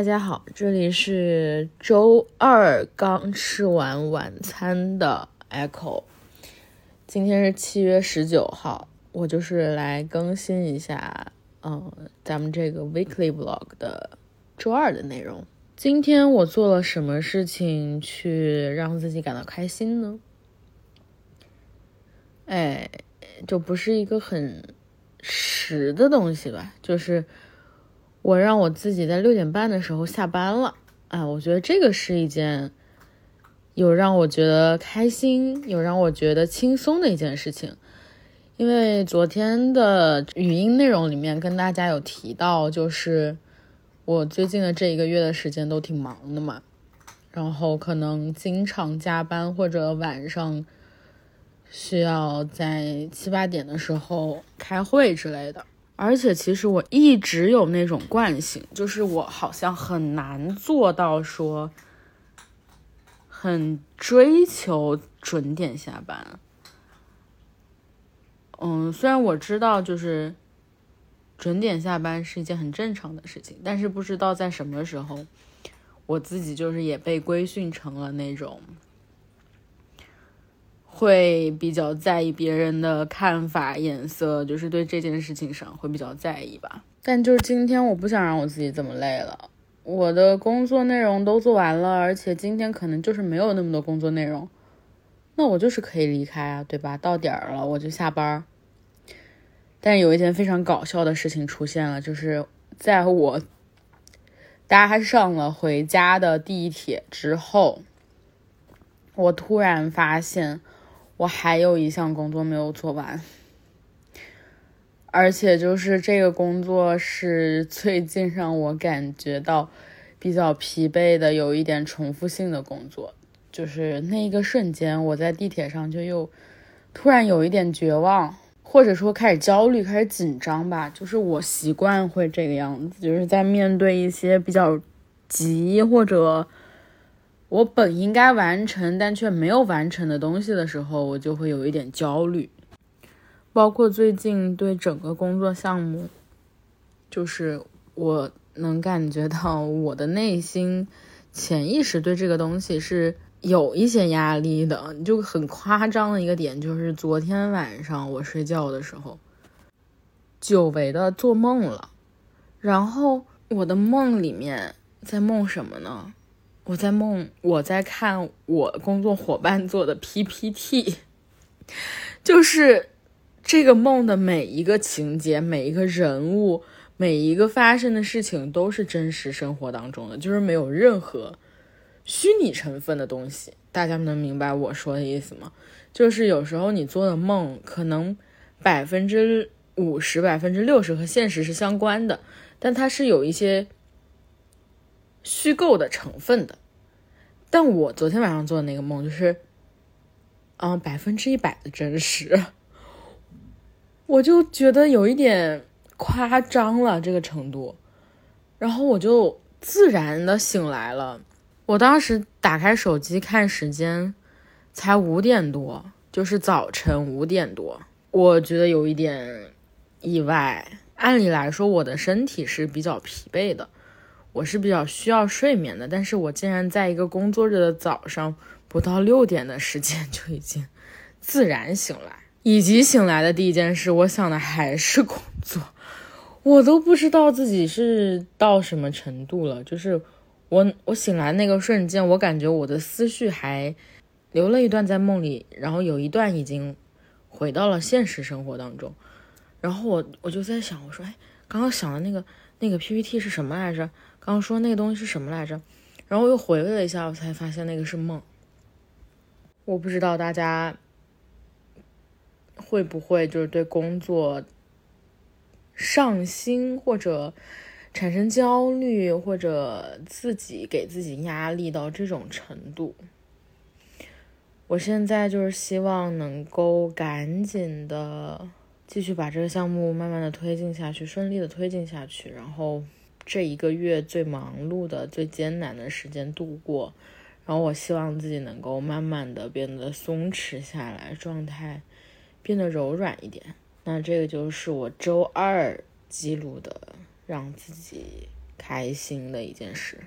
大家好，这里是周二刚吃完晚餐的 Echo。今天是七月十九号，我就是来更新一下，嗯，咱们这个 Weekly Vlog 的周二的内容。今天我做了什么事情去让自己感到开心呢？哎，就不是一个很实的东西吧，就是我让我自己在六点半的时候下班了。哎，我觉得这个是一件有让我觉得开心，有让我觉得轻松的一件事情。因为昨天的语音内容里面跟大家有提到，就是我最近的这一个月的时间都挺忙的嘛，然后可能经常加班或者晚上。需要在七八点的时候开会之类的，而且其实我一直有那种惯性，就是我好像很难做到说很追求准点下班。嗯，虽然我知道就是准点下班是一件很正常的事情，但是不知道在什么时候，我自己就是也被规训成了那种。会比较在意别人的看法、眼色，就是对这件事情上会比较在意吧。但就是今天，我不想让我自己这么累了。我的工作内容都做完了，而且今天可能就是没有那么多工作内容，那我就是可以离开啊，对吧？到点儿了，我就下班。但有一件非常搞笑的事情出现了，就是在我搭上了回家的地铁之后，我突然发现。我还有一项工作没有做完，而且就是这个工作是最近让我感觉到比较疲惫的，有一点重复性的工作。就是那一个瞬间，我在地铁上就又突然有一点绝望，或者说开始焦虑、开始紧张吧。就是我习惯会这个样子，就是在面对一些比较急或者。我本应该完成但却没有完成的东西的时候，我就会有一点焦虑。包括最近对整个工作项目，就是我能感觉到我的内心潜意识对这个东西是有一些压力的。就很夸张的一个点，就是昨天晚上我睡觉的时候，久违的做梦了。然后我的梦里面在梦什么呢？我在梦，我在看我工作伙伴做的 PPT，就是这个梦的每一个情节、每一个人物、每一个发生的事情都是真实生活当中的，就是没有任何虚拟成分的东西。大家能明白我说的意思吗？就是有时候你做的梦，可能百分之五十、百分之六十和现实是相关的，但它是有一些。虚构的成分的，但我昨天晚上做的那个梦就是，嗯，百分之一百的真实，我就觉得有一点夸张了这个程度，然后我就自然的醒来了。我当时打开手机看时间，才五点多，就是早晨五点多，我觉得有一点意外。按理来说，我的身体是比较疲惫的。我是比较需要睡眠的，但是我竟然在一个工作日的早上不到六点的时间就已经自然醒来，以及醒来的第一件事，我想的还是工作，我都不知道自己是到什么程度了。就是我我醒来那个瞬间，我感觉我的思绪还留了一段在梦里，然后有一段已经回到了现实生活当中，然后我我就在想，我说，哎，刚刚想的那个那个 PPT 是什么来着？刚刚说那个东西是什么来着？然后我又回味了一下，我才发现那个是梦。我不知道大家会不会就是对工作上心，或者产生焦虑，或者自己给自己压力到这种程度。我现在就是希望能够赶紧的继续把这个项目慢慢的推进下去，顺利的推进下去，然后。这一个月最忙碌的、最艰难的时间度过，然后我希望自己能够慢慢的变得松弛下来，状态变得柔软一点。那这个就是我周二记录的让自己开心的一件事。